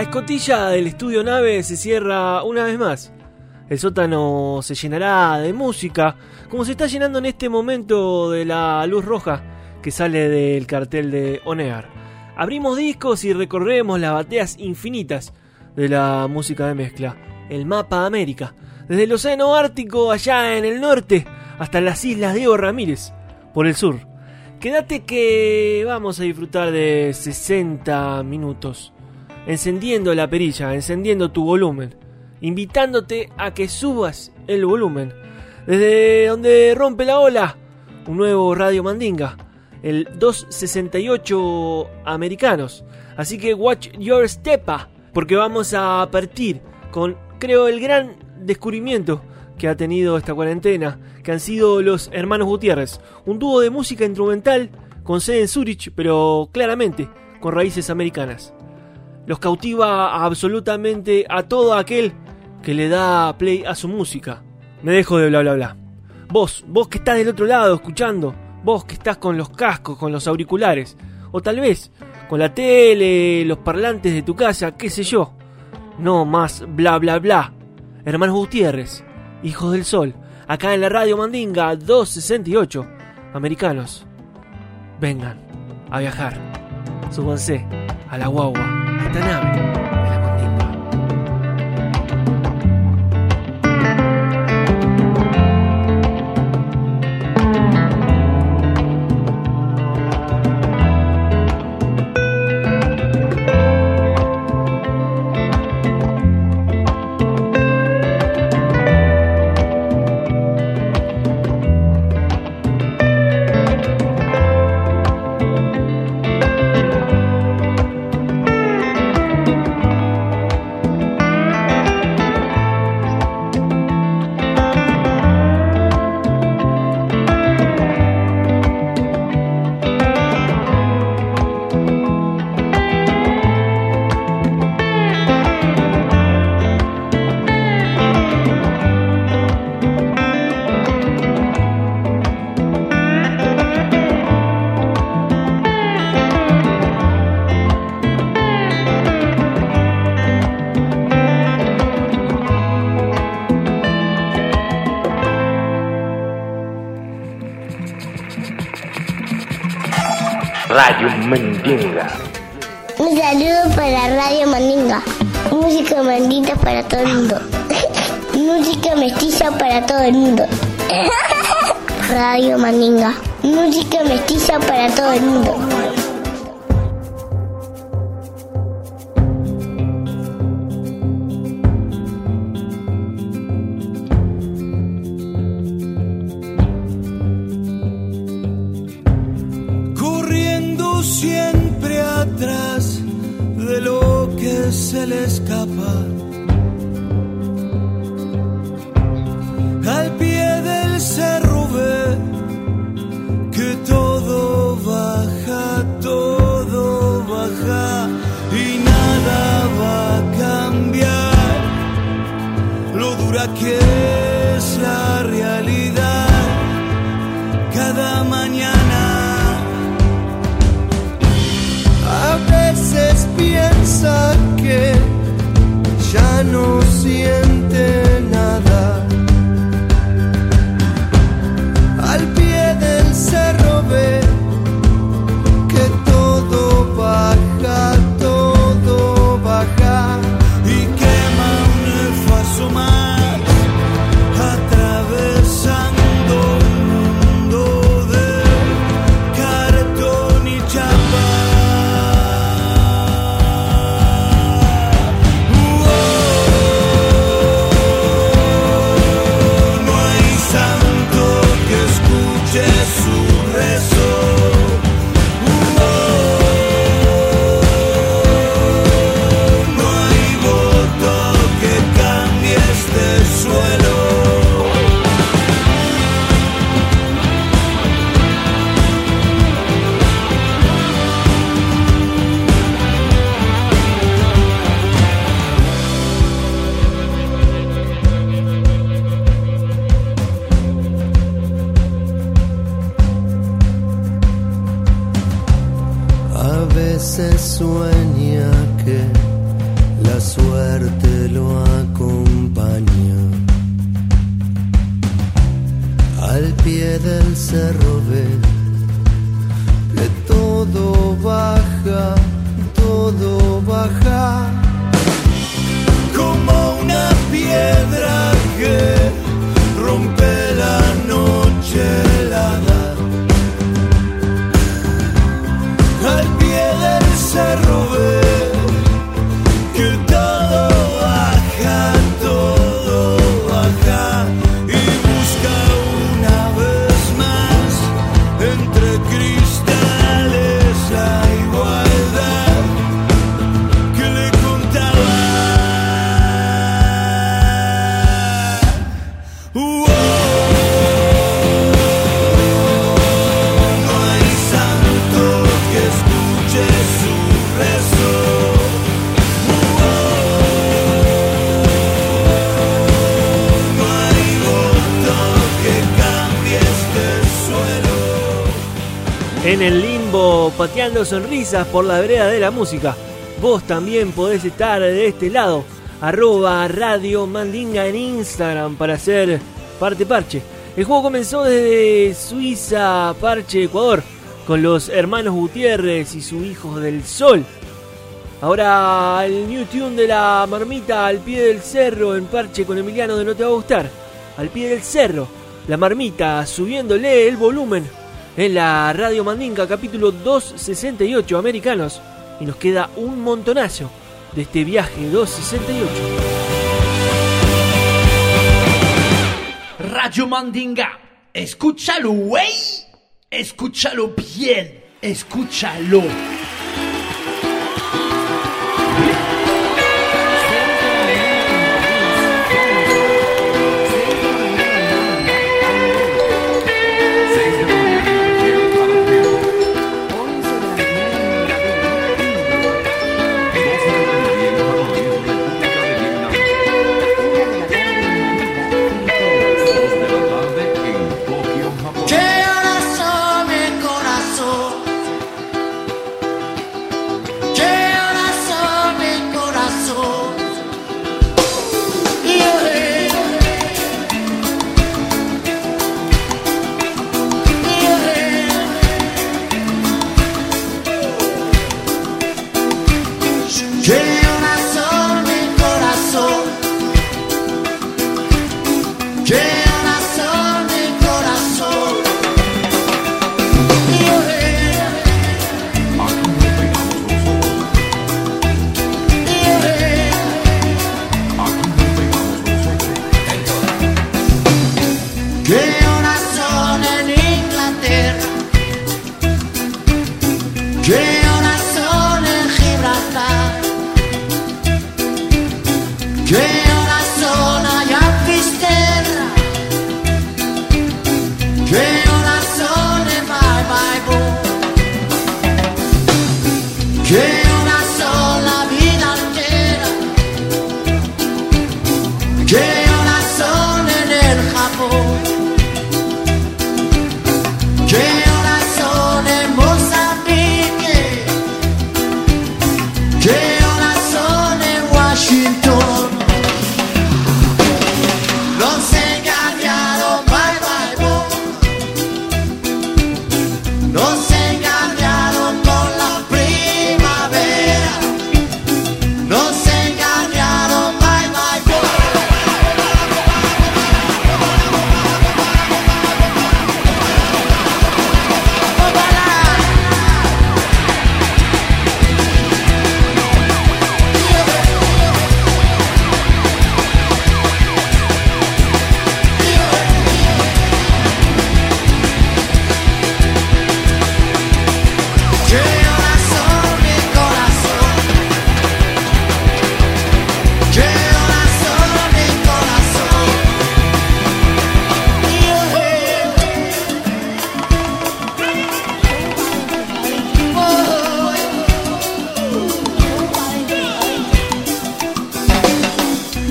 La escotilla del estudio nave se cierra una vez más. El sótano se llenará de música, como se está llenando en este momento de la luz roja que sale del cartel de Onear. Abrimos discos y recorremos las bateas infinitas de la música de mezcla, el mapa América, desde el Océano Ártico allá en el norte hasta las islas Diego Ramírez por el sur. Quédate que vamos a disfrutar de 60 minutos encendiendo la perilla, encendiendo tu volumen, invitándote a que subas el volumen. Desde donde rompe la ola, un nuevo Radio Mandinga, el 268 americanos. Así que watch your stepa, porque vamos a partir con, creo, el gran descubrimiento que ha tenido esta cuarentena, que han sido los hermanos Gutiérrez, un dúo de música instrumental con sede en Zurich, pero claramente con raíces americanas los cautiva absolutamente a todo aquel que le da play a su música. Me dejo de bla bla bla. Vos, vos que estás del otro lado escuchando, vos que estás con los cascos, con los auriculares, o tal vez con la tele, los parlantes de tu casa, qué sé yo. No más bla bla bla. Hermanos Gutiérrez, hijos del sol, acá en la radio Mandinga 268, americanos. Vengan a viajar. Súbanse a la guagua, a Radio Mandinga. Música mestiza para todo el mundo. Pateando sonrisas por la vereda de la música. Vos también podés estar de este lado. Arroba Radio Mandinga en Instagram para ser parte parche. El juego comenzó desde Suiza, Parche, Ecuador, con los hermanos Gutiérrez y su hijo del sol. Ahora el new tune de la marmita al pie del cerro en Parche con Emiliano de No Te Va a Gustar. Al pie del cerro, la marmita subiéndole el volumen en la Radio Mandinga capítulo 268 americanos. Y nos queda un montonazo de este viaje 268. Radio Mandinga. Escúchalo, güey. Escúchalo bien. Escúchalo.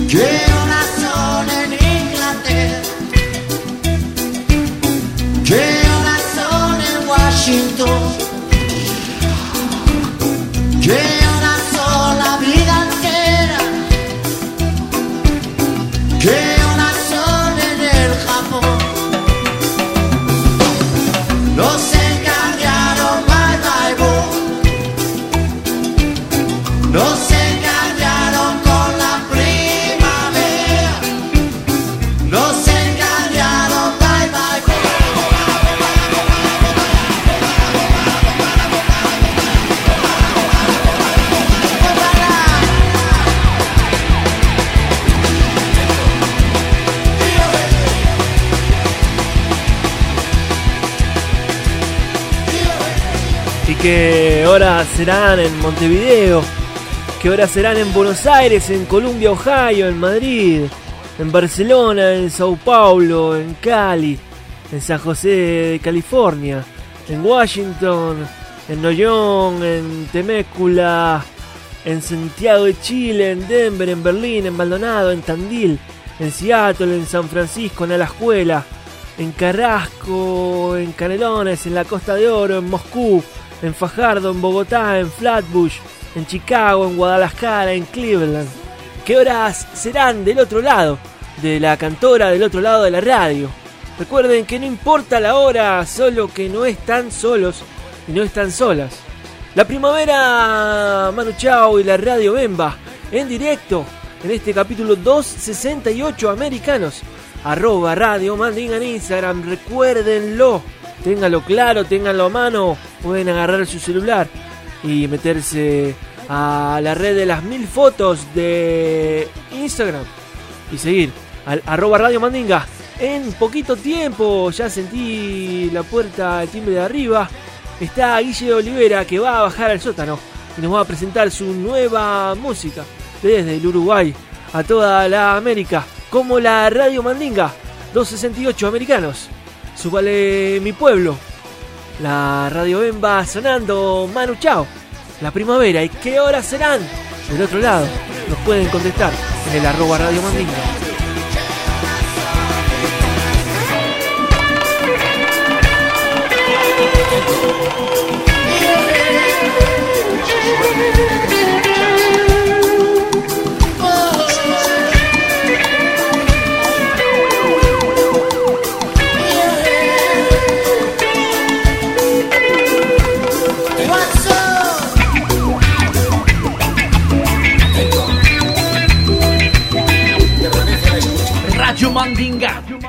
Qué serán en Montevideo, qué horas serán en Buenos Aires, en Columbia, Ohio, en Madrid, en Barcelona, en Sao Paulo, en Cali, en San José de California, en Washington, en Noyon, en Temécula, en Santiago de Chile, en Denver, en Berlín, en Maldonado, en Tandil, en Seattle, en San Francisco, en Alajuela, en Carrasco, en Canelones, en la Costa de Oro, en Moscú, en Fajardo, en Bogotá, en Flatbush, en Chicago, en Guadalajara, en Cleveland. ¿Qué horas serán del otro lado? De la cantora del otro lado de la radio. Recuerden que no importa la hora, solo que no están solos y no están solas. La primavera Manu Chao y la radio Bemba en directo en este capítulo 268 americanos. Arroba Radio Mandinga en Instagram, recuérdenlo, ténganlo claro, ténganlo a mano pueden agarrar su celular y meterse a la red de las mil fotos de Instagram y seguir al arroba Radio Mandinga. En poquito tiempo ya sentí la puerta del timbre de arriba. Está Guille Olivera que va a bajar al sótano y nos va a presentar su nueva música desde el Uruguay a toda la América, como la Radio Mandinga 268 americanos. Súbale mi pueblo, la radio Bemba sonando Manu Chao. La primavera. ¿Y qué horas serán? Del otro lado nos pueden contestar en el arroba Radio Mandinga.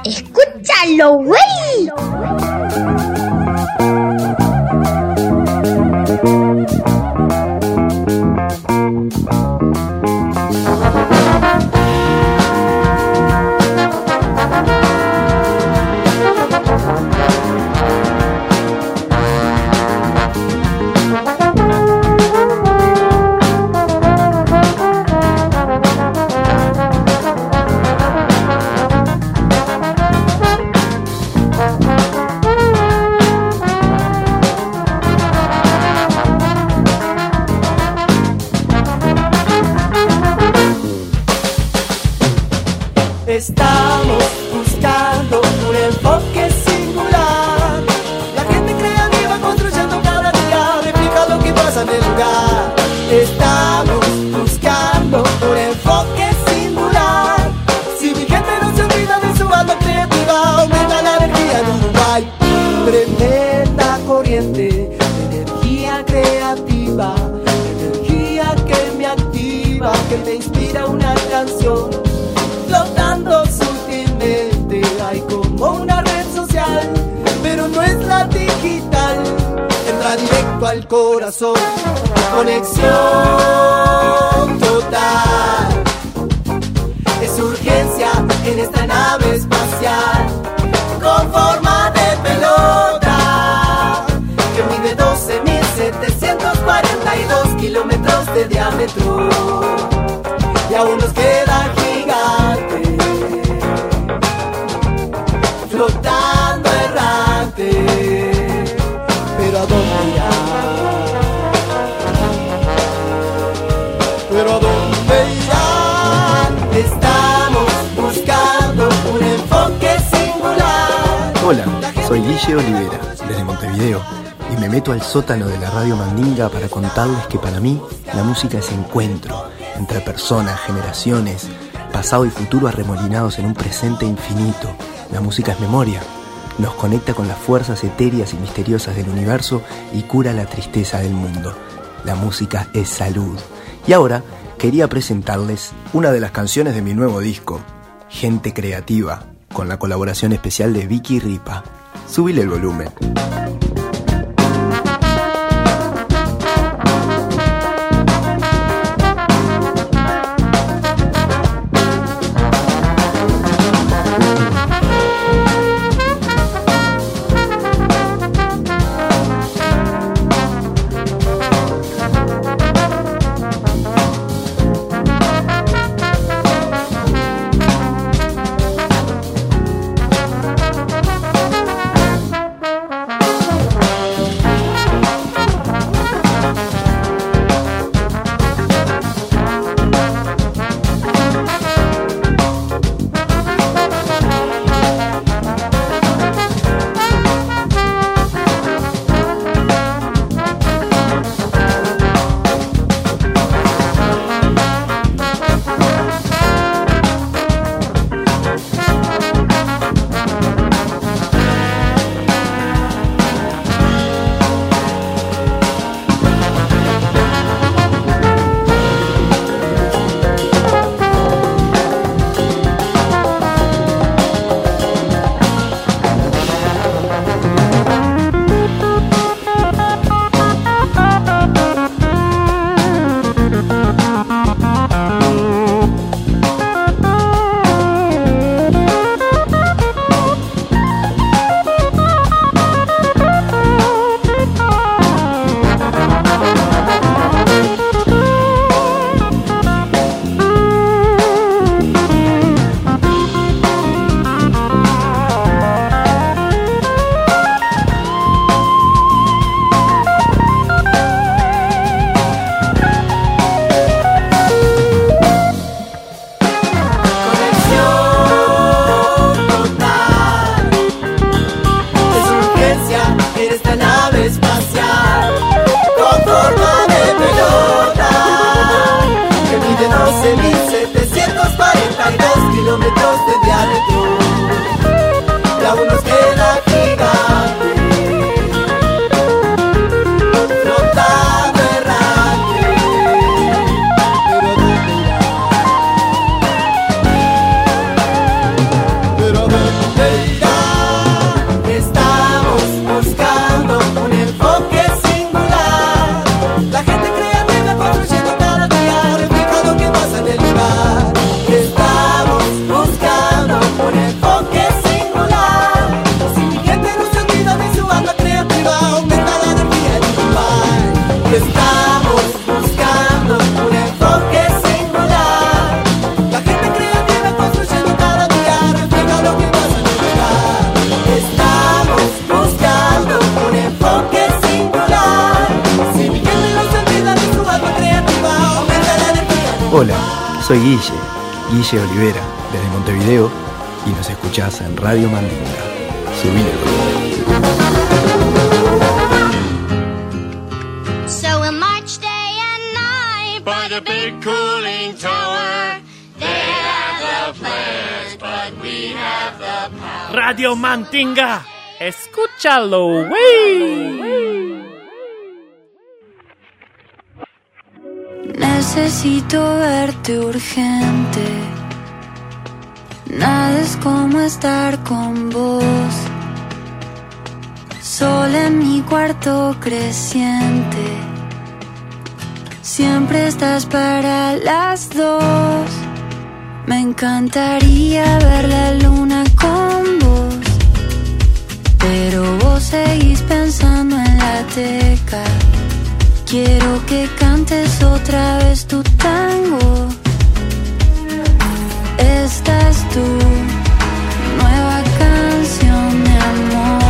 Escúchalo, güey. sótano de la radio Mandinga para contarles que para mí la música es encuentro entre personas, generaciones, pasado y futuro arremolinados en un presente infinito. La música es memoria, nos conecta con las fuerzas etéreas y misteriosas del universo y cura la tristeza del mundo. La música es salud. Y ahora quería presentarles una de las canciones de mi nuevo disco, Gente Creativa, con la colaboración especial de Vicky Ripa. Subile el volumen. Hola, soy Guille, Guille Olivera, desde Montevideo, y nos escuchás en Radio Mandinga. Subí el volumen. So a March day and night, by the big cooling tower, they have the plans, but we have the power. Radio Mandinga, escúchalo, wey. Necesito verte urgente. Nada es como estar con vos. Sol en mi cuarto creciente. Siempre estás para las dos. Me encantaría ver la luna con vos. Pero vos seguís pensando en la teca. Quiero que cantes otra vez tu tango. Esta es tu nueva canción, mi amor.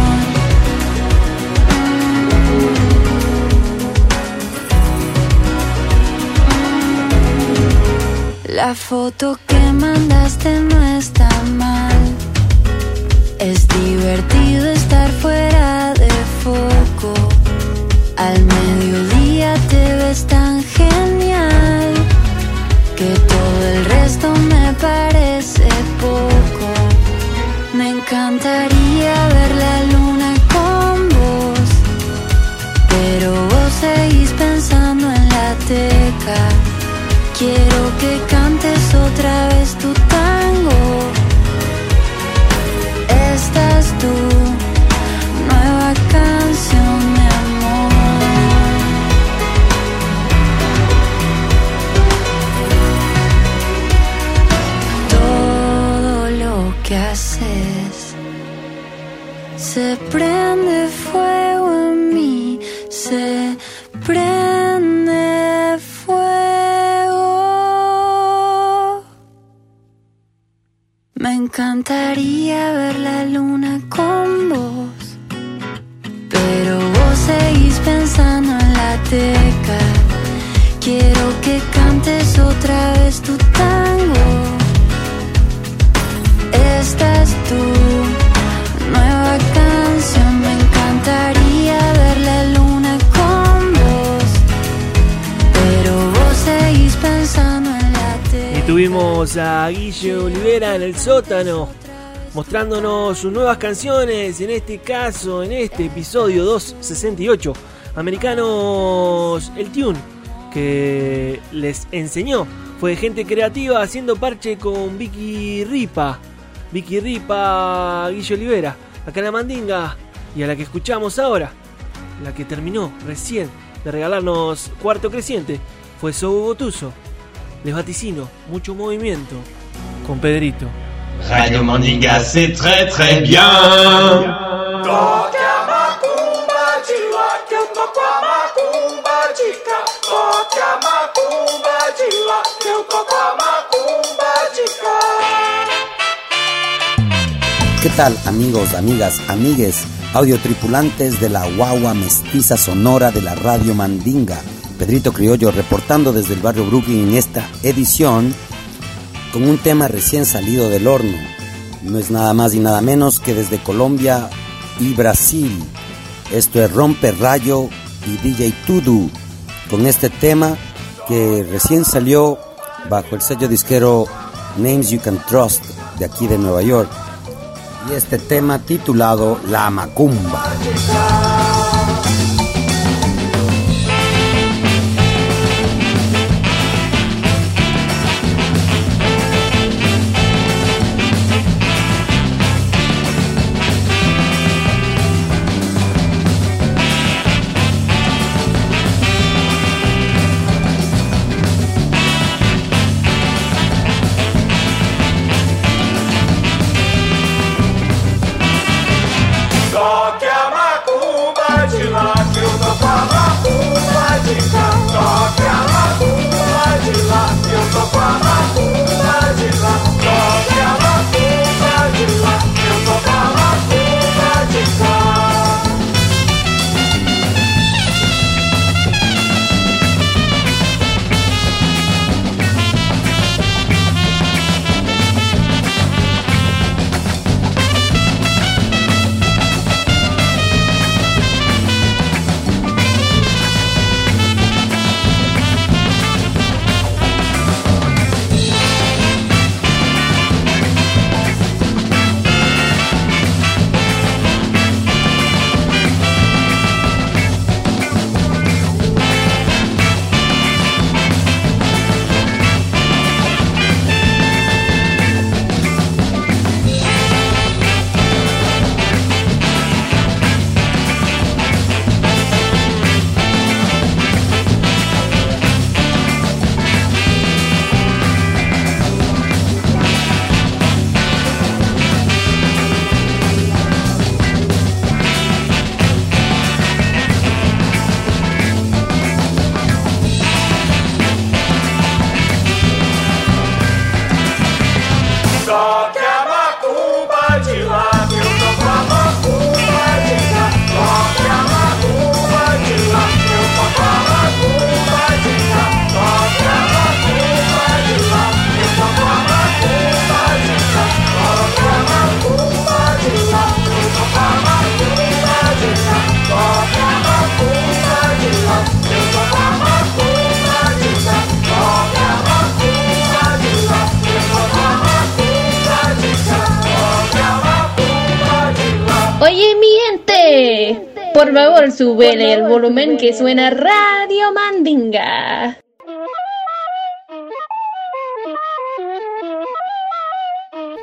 La foto que mandaste no está mal. Es divertido estar fuera de foco. Al mediodía ves tan genial que todo el resto me parece poco. Me encantaría ver la luna con vos, pero vos seguís pensando en la teca. Quiero que sótano mostrándonos sus nuevas canciones, en este caso, en este episodio 268, Americanos El Tune, que les enseñó. Fue gente creativa haciendo parche con Vicky Ripa. Vicky Ripa, Guille Olivera, acá en la Mandinga, y a la que escuchamos ahora, la que terminó recién de regalarnos Cuarto Creciente, fue Sobo Gotuso. Les vaticino mucho movimiento con Pedrito. Radio Mandinga, c'est très très bien. ¿Qué tal amigos, amigas, amigues, audiotripulantes de la guagua mestiza sonora de la Radio Mandinga? Pedrito Criollo reportando desde el barrio Brooklyn en esta edición con un tema recién salido del horno. No es nada más y nada menos que desde Colombia y Brasil. Esto es Rompe Rayo y DJ Tudu con este tema que recién salió bajo el sello disquero Names You Can Trust de aquí de Nueva York. Y este tema titulado La macumba Súbele el volumen que suena Radio Mandinga.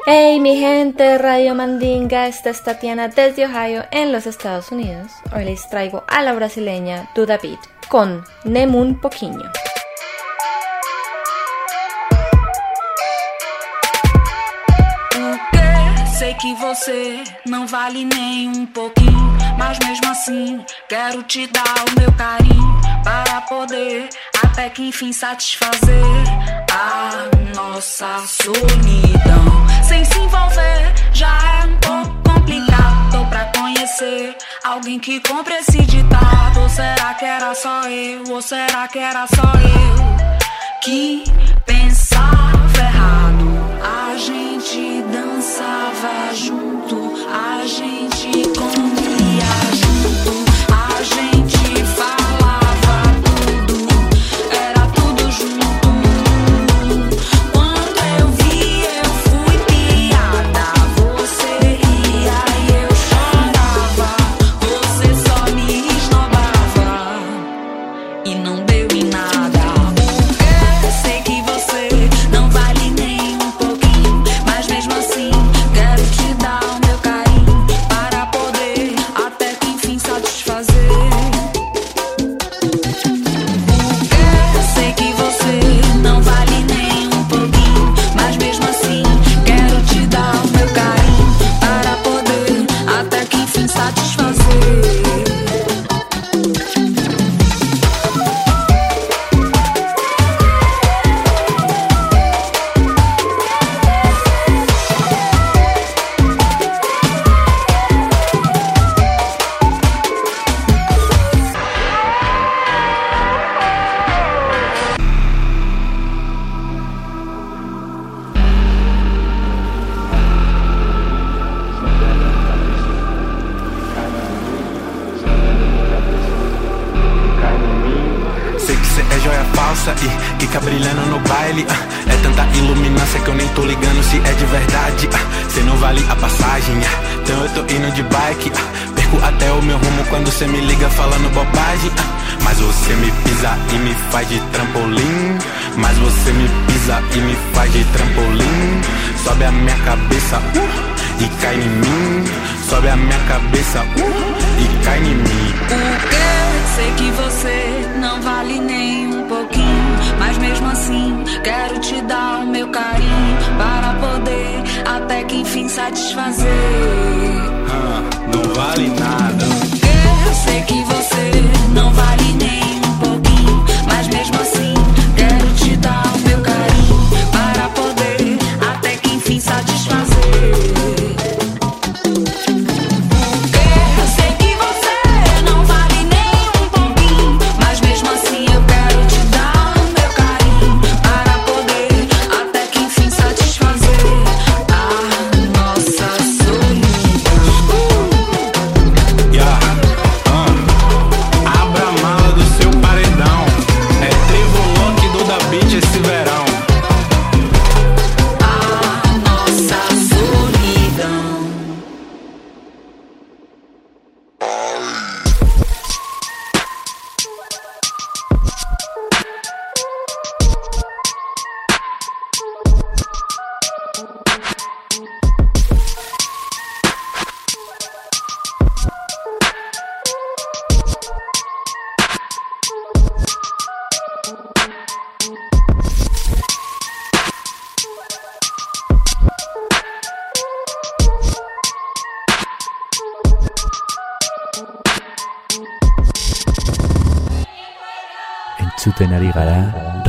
Hey mi gente, Radio Mandinga, esta es Tatiana desde Ohio en los Estados Unidos. Hoy les traigo a la brasileña Duda Beat con Nemun Poquinho. Sei que você não vale nem um pouquinho. Mas mesmo assim, quero te dar o meu carinho para poder até que enfim satisfazer a nossa solidão. Sem se envolver já é um pouco complicado. para pra conhecer alguém que compre esse ditado. Ou será que era só eu? Ou será que era só eu que pensava errado? A gente dançava junto.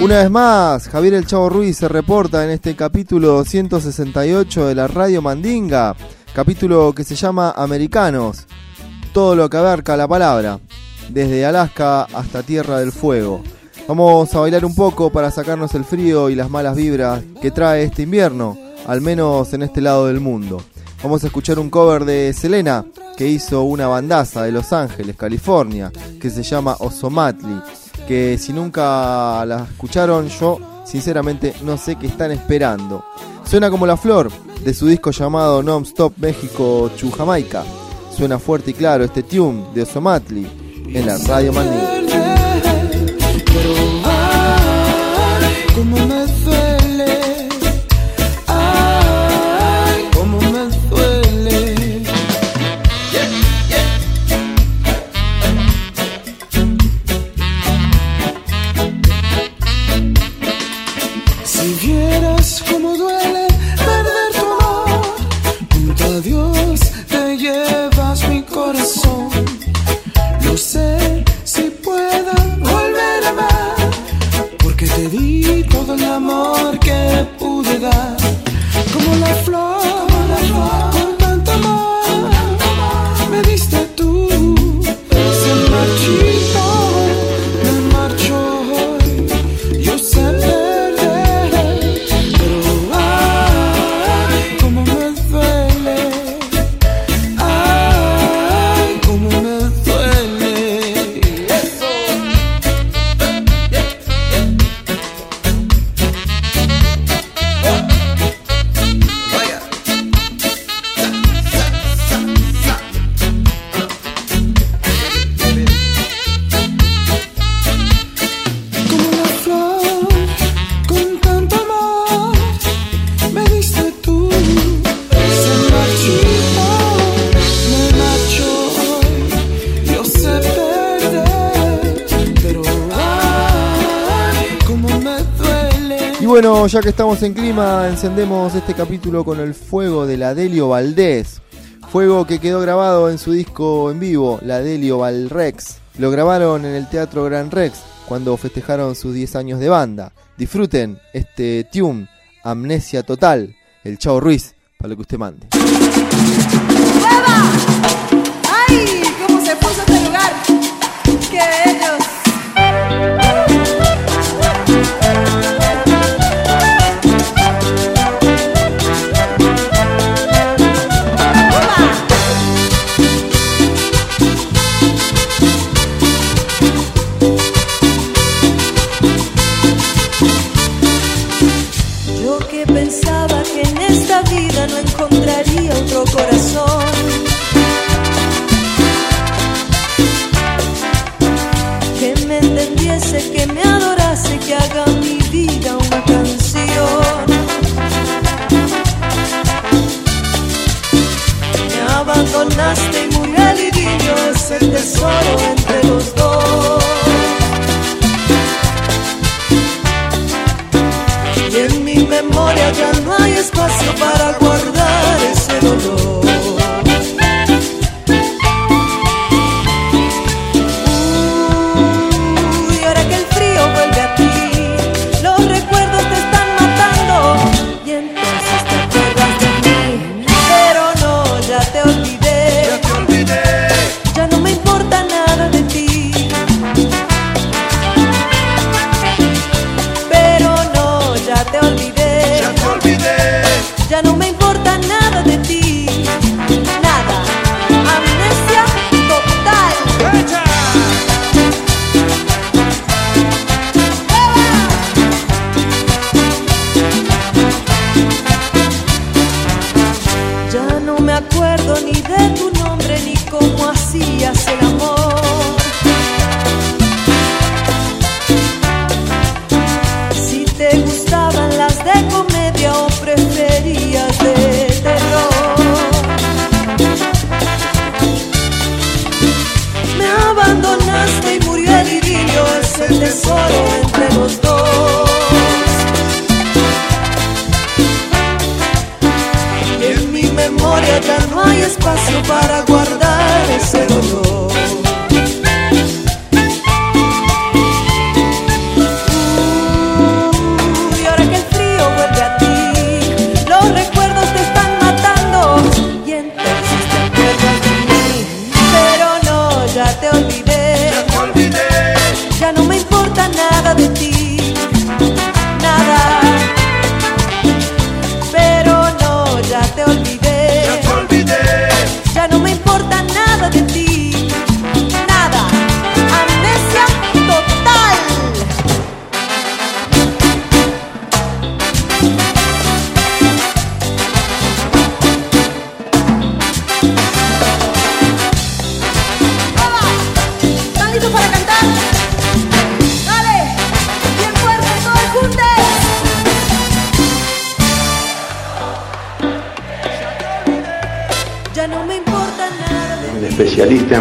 Una vez más, Javier El Chavo Ruiz se reporta en este capítulo 168 de la Radio Mandinga, capítulo que se llama Americanos, todo lo que abarca la palabra, desde Alaska hasta Tierra del Fuego. Vamos a bailar un poco para sacarnos el frío y las malas vibras que trae este invierno, al menos en este lado del mundo. Vamos a escuchar un cover de Selena que hizo una bandaza de Los Ángeles, California, que se llama Osomatli que si nunca la escucharon, yo sinceramente no sé qué están esperando. Suena como la flor de su disco llamado Non-Stop México Chu Jamaica. Suena fuerte y claro este tune de Osomatli en la Radio Mandinga. Ya que estamos en clima, encendemos este capítulo con el fuego de la Delio Valdés. Fuego que quedó grabado en su disco en vivo, la Delio Valrex. Lo grabaron en el Teatro Gran Rex cuando festejaron sus 10 años de banda. Disfruten este tune, Amnesia Total, el Chavo Ruiz, para lo que usted mande. Abandonaste y murió el idilio, es el tesoro entre los dos. Y en mi memoria ya no hay espacio para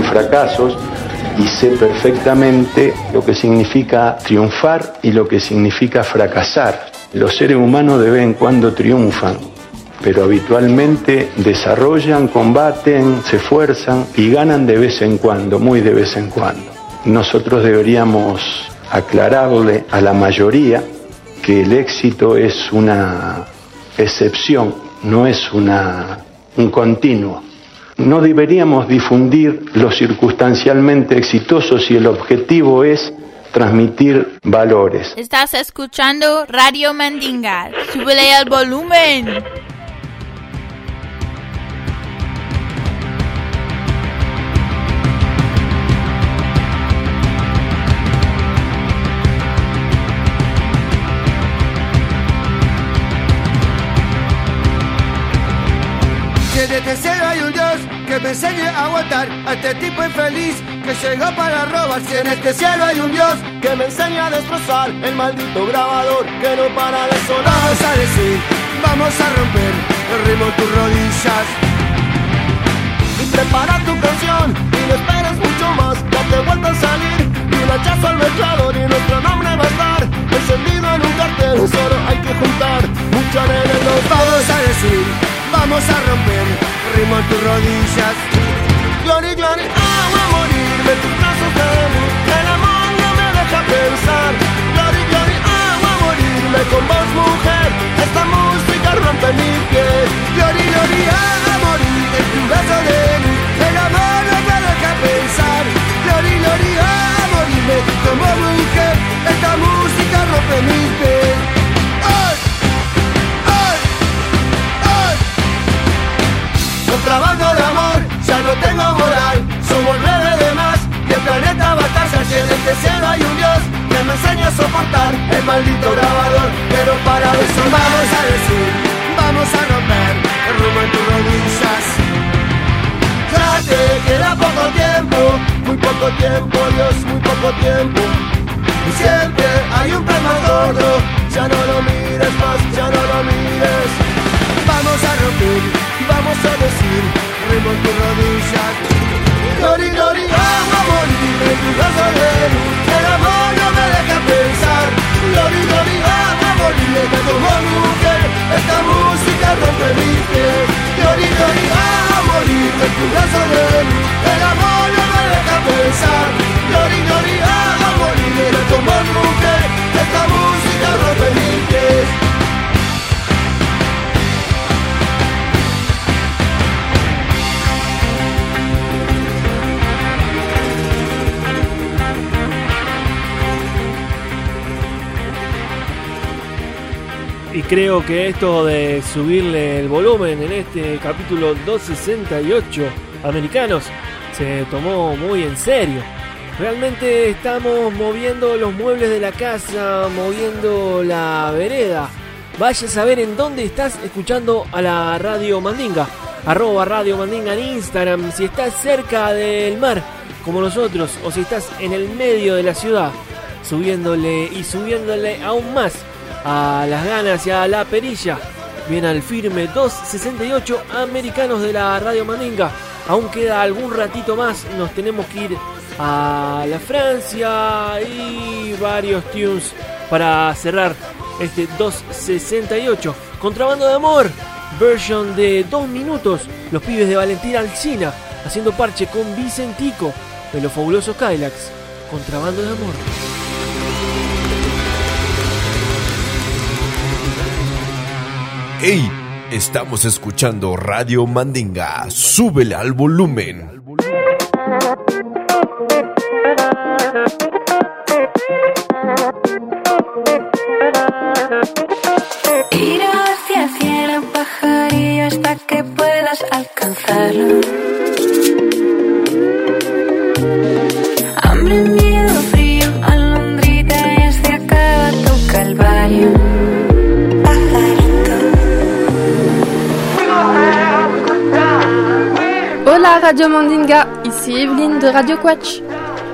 fracasos y sé perfectamente lo que significa triunfar y lo que significa fracasar. Los seres humanos de vez en cuando triunfan, pero habitualmente desarrollan, combaten, se esfuerzan y ganan de vez en cuando, muy de vez en cuando. Nosotros deberíamos aclararle a la mayoría que el éxito es una excepción, no es una, un continuo. No deberíamos difundir lo circunstancialmente exitoso si el objetivo es transmitir valores. Estás escuchando Radio Mandinga. Súbele el volumen. Que me enseñe a aguantar a este tipo infeliz que llegó para robar. Si en este cielo hay un Dios que me enseñe a destrozar el maldito grabador que no para de sonar. Vamos a decir, vamos a romper el ritmo en tus rodillas. Y prepara tu canción y no esperes mucho más. Date vuelta a salir y un hachazo al mezclador y nuestro nombre va a estar encendido en un cartel. Solo hay que juntar mucha arena en los Vamos a decir, vamos a romper ritmo en tus rodillas. Glory, glory, agua a morirme tus brazos de mí. El amor no me deja pensar. Glory, glory, agua a morirme con vos, mujer. Esta música rompe mi piel. Glory, glory, a morir en tu brazo de mí. El amor no me deja pensar. Glory, glory, a morirme como mujer. Esta música rompe mi piel. Tengo moral. Somos nueve de más y el planeta va a estar Si en este cielo hay un Dios que me enseña a soportar. El maldito grabador, pero para sonar Vamos a decir, vamos a romper el rumbo en tus rodillas Ya te queda poco tiempo, muy poco tiempo Dios, muy poco tiempo. Y siempre hay un gordo. Ya no lo mires más, ya no lo mires. Vamos a romper y vamos a decir Ritmo en tus rodillas. Glory, glory, vamos a morir En tu brazo de luz El amor no me deja pensar. Glory, glory, vamos a morir Que como mujer Esta música rompe mi piel. Glory, glory, vamos a morir En tu brazo de luz El amor no me deja pensar. Glory, glory, vamos a morir Que como mujer Esta música rompe mi piel creo que esto de subirle el volumen en este capítulo 268 americanos se tomó muy en serio. Realmente estamos moviendo los muebles de la casa, moviendo la vereda. Vaya a saber en dónde estás escuchando a la Radio Mandinga. Arroba Radio Mandinga en Instagram. Si estás cerca del mar, como nosotros, o si estás en el medio de la ciudad, subiéndole y subiéndole aún más a las ganas y a la perilla. Bien al firme 268 americanos de la Radio Mandinga. Aún queda algún ratito más, nos tenemos que ir a la Francia y varios tunes para cerrar este 268. Contrabando de amor, version de 2 minutos. Los pibes de Valentina Alcina haciendo parche con Vicentico de los fabulosos Kylax. Contrabando de amor. ¡Ey! Estamos escuchando Radio Mandinga. Súbele al volumen. Ir hacia el cielo, pajarillo, hasta que puedas alcanzarlo. Hambre, miedo, frío, alondrita, y se acaba tu calvario. Radio Mandinga, ici Evelyne de Radio Quatch.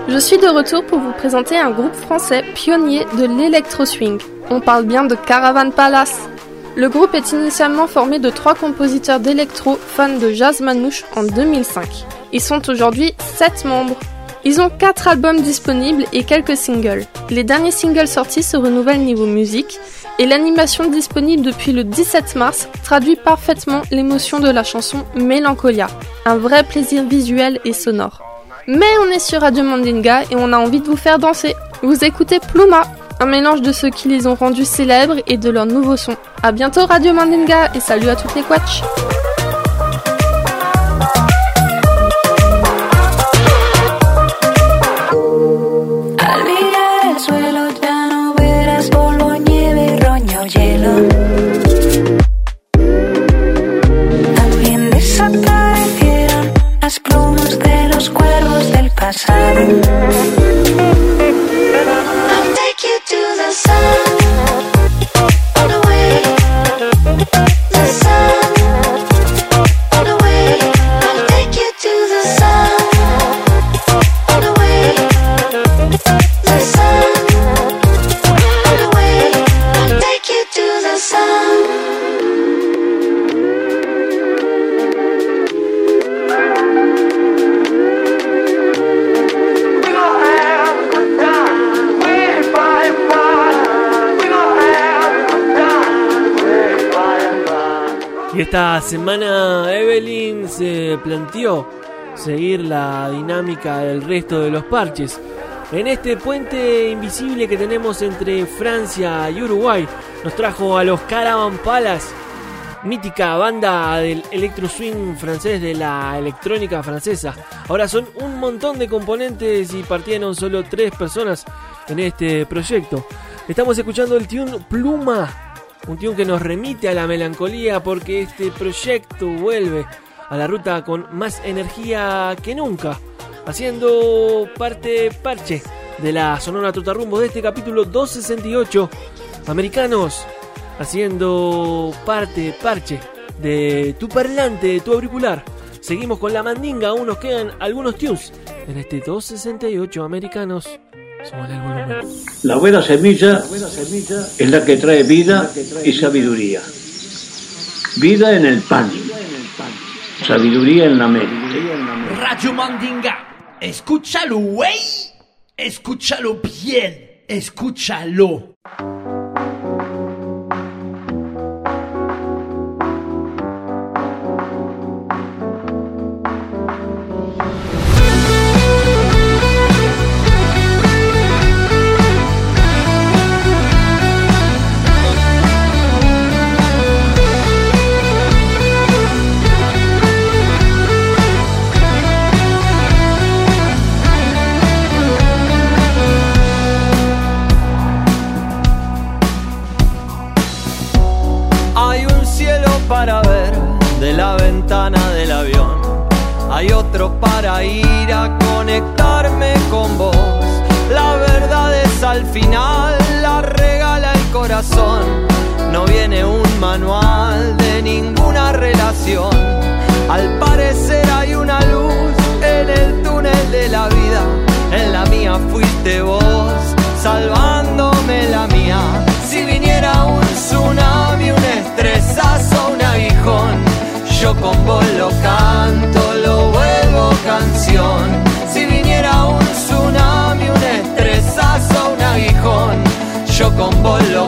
Je suis de retour pour vous présenter un groupe français pionnier de l'électro-swing. On parle bien de Caravan Palace. Le groupe est initialement formé de trois compositeurs d'électro fans de jazz manouche en 2005. Ils sont aujourd'hui 7 membres. Ils ont 4 albums disponibles et quelques singles. Les derniers singles sortis se renouvellent niveau musique et l'animation disponible depuis le 17 mars traduit parfaitement l'émotion de la chanson Mélancolia. Un vrai plaisir visuel et sonore. Mais on est sur Radio Mandinga et on a envie de vous faire danser. Vous écoutez Pluma, un mélange de ceux qui les ont rendus célèbres et de leur nouveau son. A bientôt Radio Mandinga et salut à toutes les quatch. I'll take you to the sun. Esta semana Evelyn se planteó seguir la dinámica del resto de los parches. En este puente invisible que tenemos entre Francia y Uruguay, nos trajo a los Caravan Palace, mítica banda del electro swing francés de la electrónica francesa. Ahora son un montón de componentes y partieron solo tres personas en este proyecto. Estamos escuchando el tune Pluma, un tune que nos remite a la melancolía porque este proyecto vuelve a la ruta con más energía que nunca, haciendo parte parche de la Sonora Trotarrumbo de este capítulo 268. Americanos, haciendo parte parche de tu parlante, de tu auricular. Seguimos con la mandinga, aún nos quedan algunos tunes en este 268 americanos. La buena semilla es la que trae vida y sabiduría. Vida en el pan, sabiduría en la mente. Radio Mandinga. Escúchalo, güey. Escúchalo bien. Escúchalo. Para ir a conectarme con vos. La verdad es al final, la regala el corazón. No viene un manual de ninguna relación. Al parecer hay una luz en el túnel de la vida. En la mía fuiste vos, salvándome la mía. Si viniera un tsunami, un estresazo, un aguijón, yo con vos lo canto, Si viniera un tsunami, un estresazo, un aguijón, yo con vos lo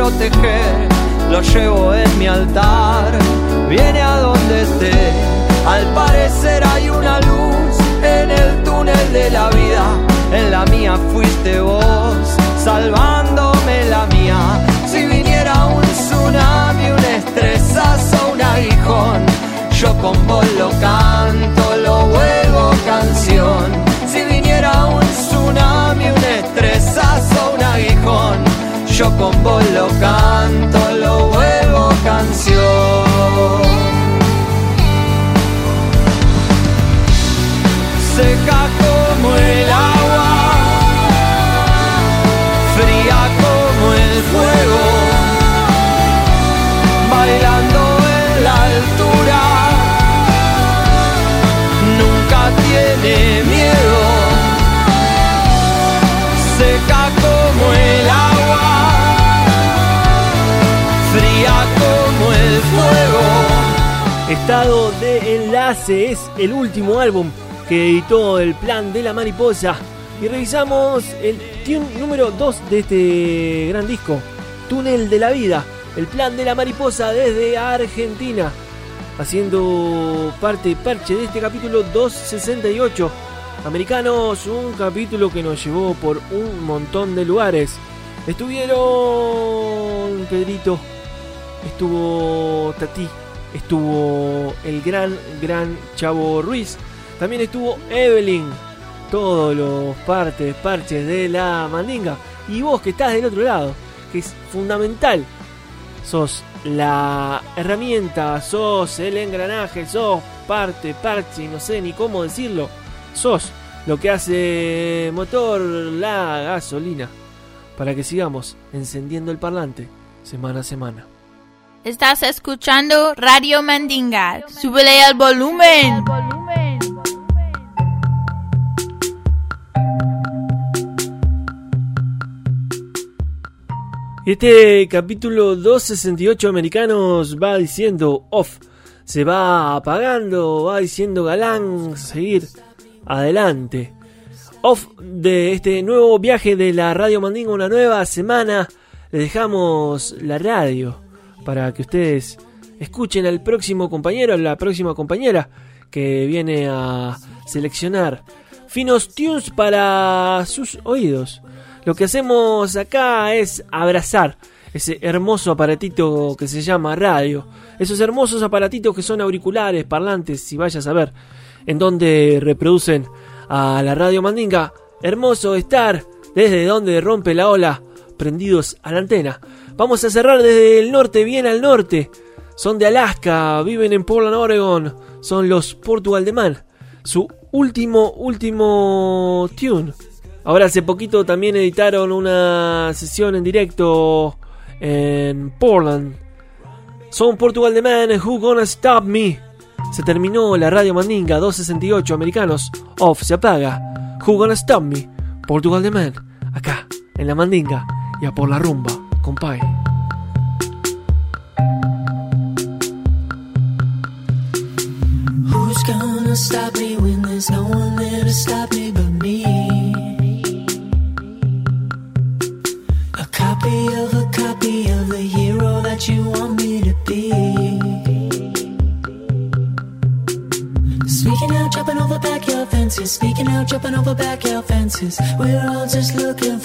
proteger. Lo llevo en mi altar, viene a donde esté. Al parecer hay una luz en el túnel de la vida. En la mía fuiste vos, salvándome es el último álbum que editó el Plan de la Mariposa. Y revisamos el tune número 2 de este gran disco, Túnel de la Vida, el Plan de la Mariposa desde Argentina, haciendo parte parche de este capítulo 268. Americanos, un capítulo que nos llevó por un montón de lugares. Estuvieron Pedrito, estuvo Tati, estuvo el gran, gran Chavo Ruiz, también estuvo Evelyn, todos los partes, parches de la mandinga. Y vos que estás del otro lado, que es fundamental, sos la herramienta, sos el engranaje, sos parte, parche, no sé ni cómo decirlo, sos lo que hace motor la gasolina para que sigamos encendiendo el parlante semana a semana. Estás escuchando Radio Mandinga. Súbele al volumen. Este capítulo 268 americanos va diciendo off, se va apagando, va diciendo galán, seguir adelante. Off de este nuevo viaje de la Radio Mandinga, una nueva semana, les dejamos la radio para que ustedes escuchen al próximo compañero, a la próxima compañera que viene a seleccionar finos tunes para sus oídos. Lo que hacemos acá es abrazar ese hermoso aparatito que se llama radio. Esos hermosos aparatitos que son auriculares, parlantes, si vayas a ver en donde reproducen a la radio Mandinga. Hermoso estar desde donde rompe la ola, prendidos a la antena. Vamos a cerrar desde el norte, bien al norte. Son de Alaska, viven en Portland, Oregon. Son los Portugal de Man. Su último, último tune. Ahora hace poquito también editaron una sesión en directo en Portland. Son Portugal de Man, Who Gonna Stop Me. Se terminó la radio Mandinga 268 americanos. Off, se apaga. Who Gonna Stop Me. Portugal de Man. Acá, en la Mandinga. Y a por la rumba, compay. Who's gonna stop me when there's no one there to stop me but me? A copy of a copy of the hero that you want me to be. Speaking out, jumping over backyard fences. Speaking out, jumping over backyard fences. We're all just looking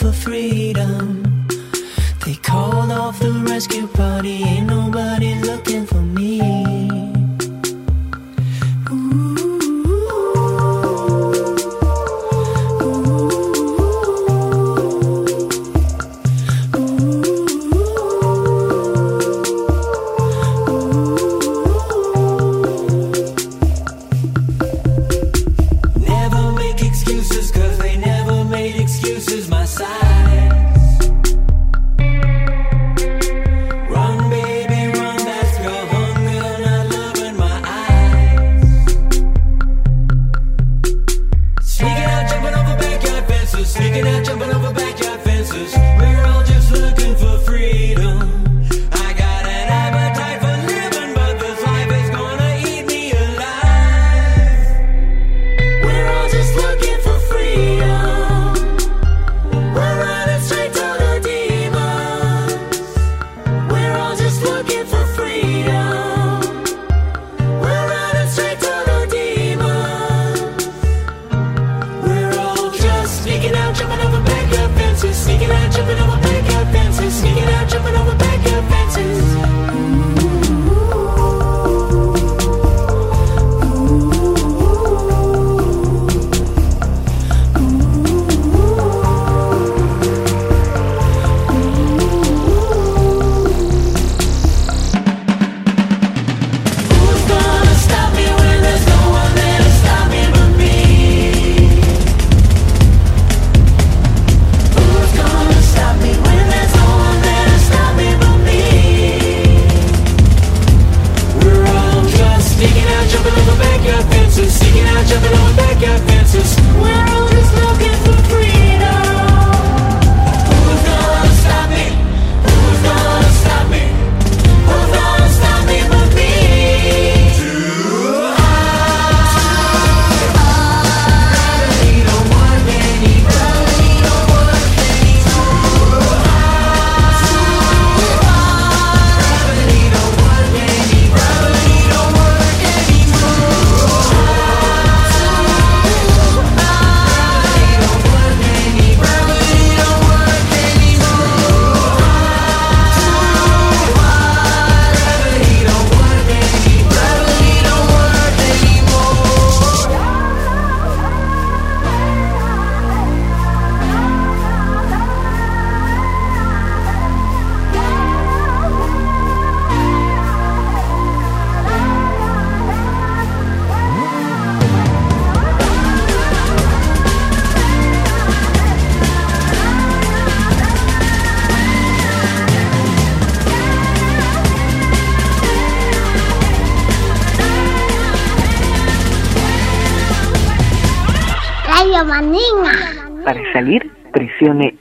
salir, presione.